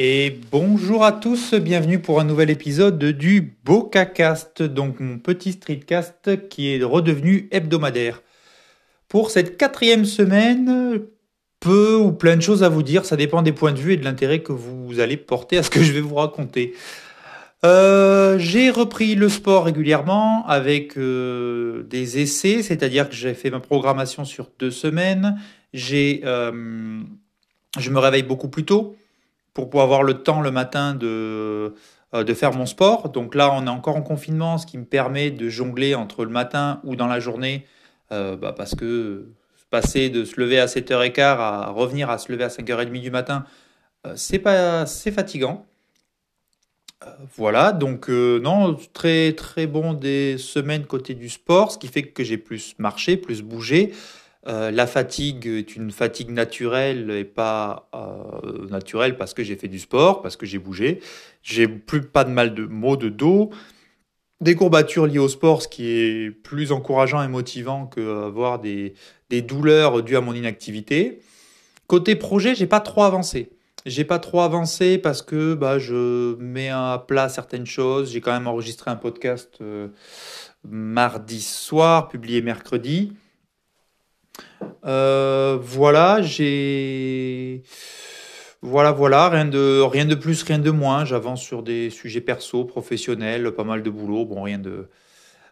Et bonjour à tous, bienvenue pour un nouvel épisode du BocaCast, donc mon petit streetcast qui est redevenu hebdomadaire. Pour cette quatrième semaine, peu ou plein de choses à vous dire, ça dépend des points de vue et de l'intérêt que vous allez porter à ce que je vais vous raconter. Euh, j'ai repris le sport régulièrement avec euh, des essais, c'est-à-dire que j'ai fait ma programmation sur deux semaines. J'ai, euh, je me réveille beaucoup plus tôt pour pouvoir avoir le temps le matin de, de faire mon sport. Donc là, on est encore en confinement, ce qui me permet de jongler entre le matin ou dans la journée, bah parce que passer de se lever à 7h15 à revenir à se lever à 5h30 du matin, c'est pas, c'est fatigant. Euh, voilà, donc euh, non, très très bon des semaines côté du sport, ce qui fait que j'ai plus marché, plus bougé. Euh, la fatigue est une fatigue naturelle et pas naturelle parce que j'ai fait du sport, parce que j'ai bougé. J'ai plus pas de mal de maux de dos, des courbatures liées au sport, ce qui est plus encourageant et motivant que avoir des, des douleurs dues à mon inactivité. Côté projet, j'ai pas trop avancé. J'ai pas trop avancé parce que bah, je mets à plat certaines choses. J'ai quand même enregistré un podcast euh, mardi soir, publié mercredi. Euh, voilà, j'ai. Voilà, voilà, rien de, rien de plus, rien de moins. J'avance sur des sujets perso, professionnels, pas mal de boulot. Bon, rien de,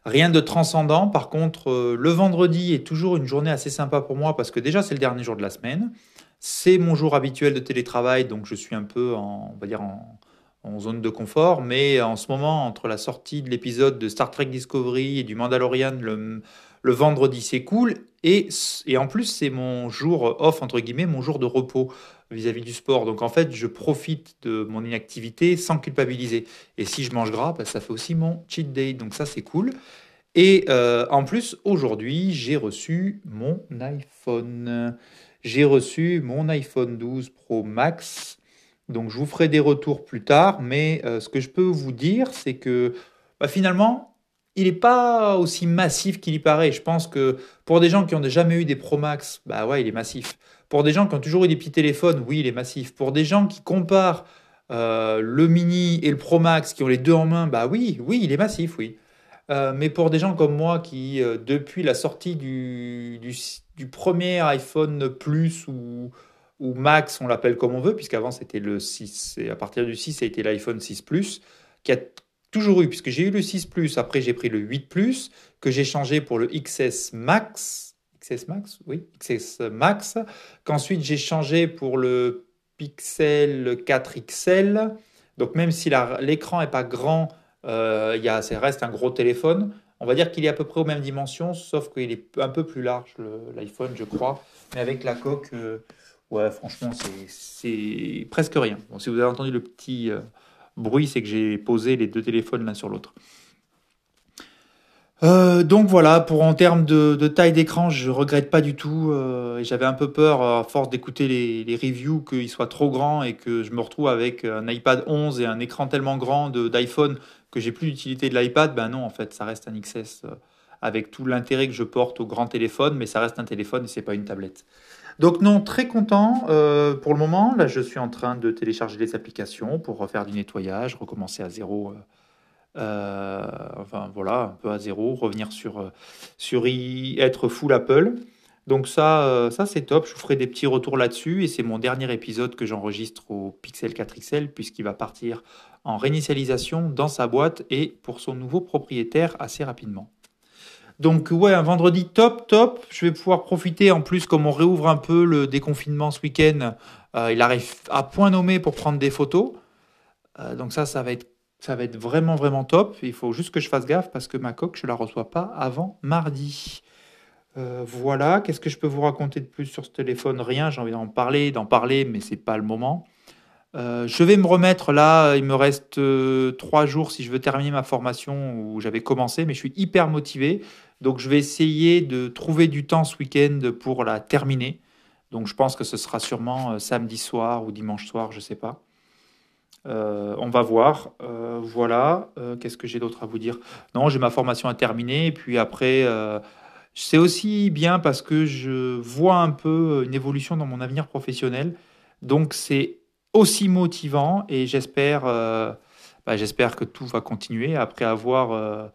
rien de transcendant. Par contre, euh, le vendredi est toujours une journée assez sympa pour moi parce que déjà, c'est le dernier jour de la semaine. C'est mon jour habituel de télétravail, donc je suis un peu en, on va dire en, zone de confort. Mais en ce moment, entre la sortie de l'épisode de Star Trek Discovery et du Mandalorian le, vendredi, c'est cool. Et, et en plus, c'est mon jour off, entre guillemets, mon jour de repos vis-à-vis du sport. Donc en fait, je profite de mon inactivité sans culpabiliser. Et si je mange gras, bah, ça fait aussi mon cheat day. Donc ça, c'est cool. Et euh, en plus, aujourd'hui, j'ai reçu mon iPhone j'ai reçu mon iPhone 12 Pro Max. Donc je vous ferai des retours plus tard, mais euh, ce que je peux vous dire, c'est que bah, finalement, il n'est pas aussi massif qu'il y paraît. Je pense que pour des gens qui ont jamais eu des Pro Max, bah ouais, il est massif. Pour des gens qui ont toujours eu des petits téléphones, oui, il est massif. Pour des gens qui comparent euh, le mini et le Pro Max, qui ont les deux en main, bah oui, oui, il est massif, oui. Euh, mais pour des gens comme moi qui, depuis la sortie du premier iPhone Plus ou, ou Max, on l'appelle comme on veut, puisqu'avant c'était le 6, et à partir du 6, ça a été l'iPhone 6 Plus, qui a toujours eu, puisque j'ai eu le 6 Plus, après j'ai pris le 8 Plus, que j'ai changé pour le XS Max, XS Max, oui, XS Max, qu'ensuite j'ai changé pour le Pixel 4 XL, donc même si l'écran n'est pas grand, euh, ça reste un gros téléphone, on va dire qu'il est à peu près aux mêmes dimensions, sauf qu'il est un peu plus large, l'iPhone, je crois. Mais avec la coque, euh, ouais, franchement, c'est presque rien. Si vous avez entendu le petit euh, bruit, c'est que j'ai posé les deux téléphones l'un sur l'autre. Euh, donc voilà, pour en termes de, taille d'écran, je regrette pas du tout. et J'avais un peu peur, à force d'écouter les, reviews, qu'il soit trop grand et que je me retrouve avec un iPad 11 et un écran tellement grand d'iPhone que j'ai plus d'utilité de l'iPad, ben non, en fait, ça reste un XS euh, avec tout l'intérêt que je porte au grand téléphone, mais ça reste un téléphone et c'est pas une tablette. Donc non, très content euh, pour le moment. Là, je suis en train de télécharger les applications pour refaire du nettoyage, recommencer à zéro. Euh, enfin voilà, un peu à zéro, revenir sur sur être full Apple. Donc ça, ça c'est top. Je vous ferai des petits retours là-dessus et c'est mon dernier épisode que j'enregistre au Pixel 4 XL puisqu'il va partir en réinitialisation dans sa boîte et pour son nouveau propriétaire assez rapidement. Donc ouais, un vendredi top, top. Je vais pouvoir profiter en plus comme on réouvre un peu le déconfinement ce week-end. Euh, il arrive à point nommé pour prendre des photos. Euh, donc ça, ça va être vraiment vraiment top. Il faut juste que je fasse gaffe parce que ma coque je la reçois pas avant mardi. Euh, voilà. Qu'est-ce que je peux vous raconter de plus sur ce téléphone? Rien. J'ai envie d'en parler, d'en parler, mais c'est pas le moment. Je vais me remettre là, il me reste trois jours si je veux terminer ma formation où j'avais commencé, mais je suis hyper motivé. Donc je vais essayer de trouver du temps ce week-end pour la terminer. Donc je pense que ce sera sûrement euh, samedi soir ou dimanche soir, je ne sais pas. on va voir. voilà. Qu'est-ce que j'ai d'autre à vous dire? Non, j'ai ma formation à terminer. Et puis après, c'est aussi bien parce que je vois un peu une évolution dans mon avenir professionnel. Donc c'est aussi motivant et j'espère bah, j'espère que tout va continuer après avoir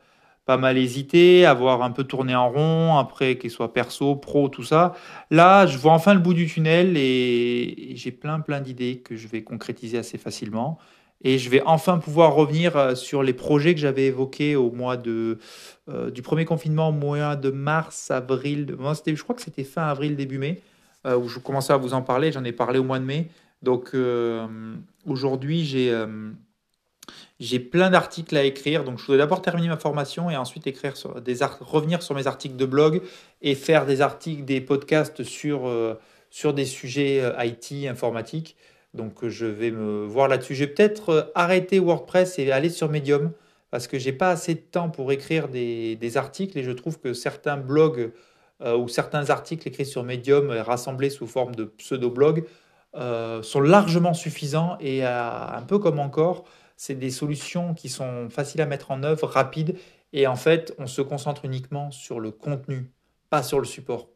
pas mal hésité, avoir un peu tourné en rond, après qu'il soit perso, pro, tout ça. Là, je vois enfin le bout du tunnel et j'ai plein plein d'idées que je vais concrétiser assez facilement. Et je vais enfin pouvoir revenir euh, sur les projets que j'avais évoqués au mois de, euh, du premier confinement, au mois de mars, avril. Je crois que c'était fin avril, début mai, euh, où je commençais à vous en parler. J'en ai parlé au mois de mai. Donc aujourd'hui, j'ai j'ai plein d'articles à écrire, donc je voudrais d'abord terminer ma formation et ensuite écrire des revenir sur mes articles de blog et faire des articles, des podcasts sur, euh, sur des sujets euh, IT, informatique. Donc euh, je vais me voir là-dessus. Je vais peut-être arrêter WordPress et aller sur Medium parce que j'ai pas assez de temps pour écrire des, des, articles et je trouve que certains blogs ou certains articles écrits sur Medium rassemblés sous forme de pseudo-blog sont largement suffisants et un peu comme encore c'est des solutions qui sont faciles à mettre en œuvre, rapides, et en fait, on se concentre uniquement sur le contenu, pas sur le support.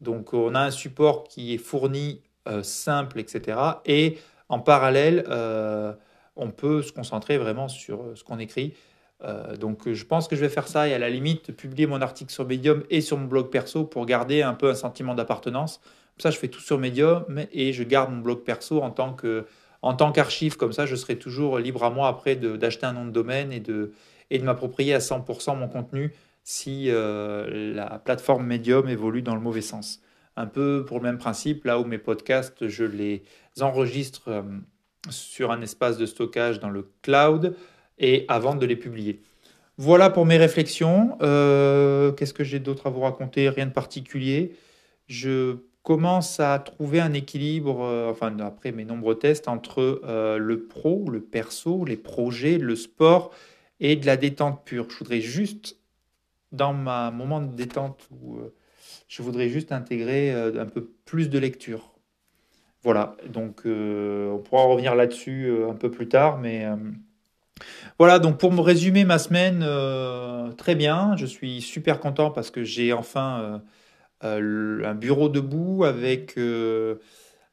Donc, on a un support qui est fourni, euh, simple, etc. Et en parallèle, euh, on peut se concentrer vraiment sur euh, ce qu'on écrit. donc, je pense que je vais faire ça et à la limite, publier mon article sur Medium et sur mon blog perso pour garder un peu un sentiment d'appartenance. ça, je fais tout sur Medium et je garde mon blog perso en tant que en tant qu'archive, comme ça, je serai toujours libre à moi après d'acheter un nom de domaine et de, et de m'approprier à 100% mon contenu si euh, la plateforme Medium évolue dans le mauvais sens. Un peu pour le même principe, là où mes podcasts, je les enregistre euh, sur un espace de stockage dans le cloud et avant de les publier. Voilà pour mes réflexions. Euh, qu'est-ce que j'ai d'autre à vous raconter? Rien de particulier. Je commence à trouver un équilibre, euh, enfin après mes nombreux tests, entre euh, le pro, le perso, les projets, le sport et de la détente pure. Je voudrais juste, dans ma moment de détente, où, euh, je voudrais juste intégrer un peu plus de lecture. Voilà, donc on pourra revenir là-dessus un peu plus tard, mais voilà, donc pour me résumer ma semaine, très bien, je suis super content parce que j'ai enfin un bureau debout avec, euh,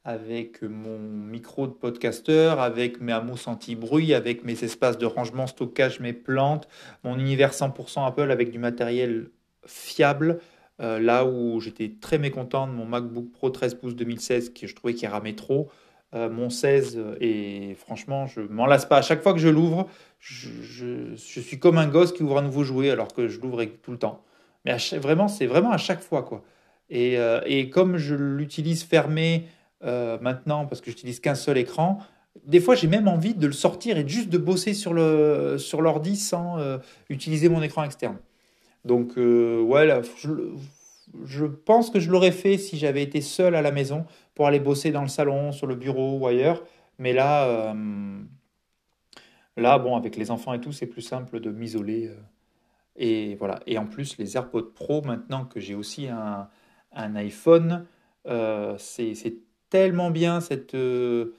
avec mon micro de podcasteur, avec mes hameaux anti-bruit, avec mes espaces de rangement, stockage, mes plantes, mon univers 100% Apple avec du matériel fiable. Euh, là où j'étais très mécontent de mon MacBook Pro 13 pouces 2016 que je trouvais qu'il ramait trop. mon 16 et franchement je m'en lasse pas à chaque fois que je l'ouvre je, je, suis comme un gosse qui ouvre un nouveau jouet alors que je l'ouvre tout le temps mais vraiment c'est vraiment à chaque fois quoi euh, et, comme je l'utilise fermé euh, maintenant, parce que j'utilise qu'un seul écran, des fois j'ai même envie de le sortir et juste de bosser sur l'ordi sur sans euh, utiliser mon écran externe. Donc ouais, je, je, pense que je l'aurais fait si j'avais été seul à la maison pour aller bosser dans le salon, sur le bureau ou ailleurs. Mais là, là bon, avec les enfants et tout, c'est plus simple de m'isoler. et voilà. Et en plus, les AirPods Pro, maintenant que j'ai aussi un, un iPhone. Euh, c'est tellement bien cette, euh,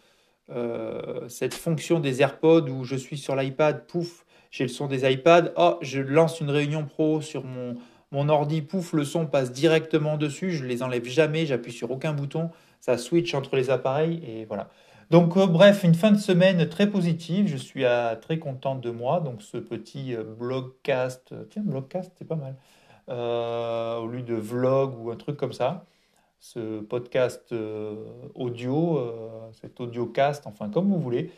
euh, cette fonction des AirPods où je suis sur l'iPad, pouf, j'ai le son des iPads. Oh, je lance une réunion pro sur mon, mon ordi, pouf, le son passe directement dessus. Je les enlève jamais, j'appuie sur aucun bouton. Ça switch entre les appareils et voilà. Donc, bref, une fin de semaine très positive. Je suis très content de moi. Donc, ce petit blogcast, tiens, blogcast, c'est pas mal. Euh, au lieu de vlog ou un truc comme ça. Ce podcast euh, audio, euh, cet audiocast, enfin comme vous voulez.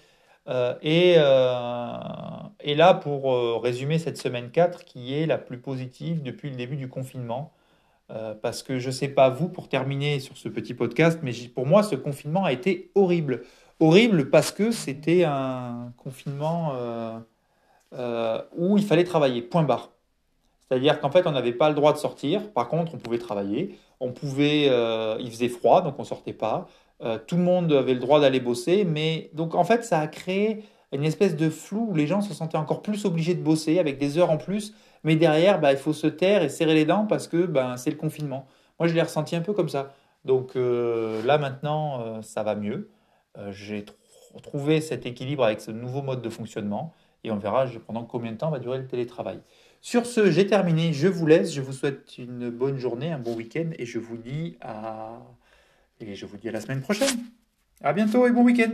et, là, pour résumer cette semaine 4 qui est la plus positive depuis le début du confinement. parce que je ne sais pas vous, pour terminer sur ce petit podcast, mais pour moi, ce confinement a été horrible. Horrible parce que c'était un confinement où il fallait travailler, point barre. C'est-à-dire qu'en fait, on n'avait pas le droit de sortir. Par contre, on pouvait travailler. On pouvait, euh, il faisait froid, donc on sortait pas. Euh, tout le monde avait le droit d'aller bosser, mais donc en fait, ça a créé une espèce de flou où les gens se sentaient encore plus obligés de bosser avec des heures en plus. Mais derrière, bah, il faut se taire et serrer les dents parce que ben, c'est le confinement. Moi, je l'ai ressenti un peu comme ça. Donc euh, là, maintenant, ça va mieux. J'ai trouvé cet équilibre avec ce nouveau mode de fonctionnement et on verra pendant combien de temps va durer le télétravail. Sur ce, j'ai terminé. Je vous laisse. Je vous souhaite une bonne journée, un bon week-end et je vous dis à et je vous dis à la semaine prochaine. À bientôt et bon week-end.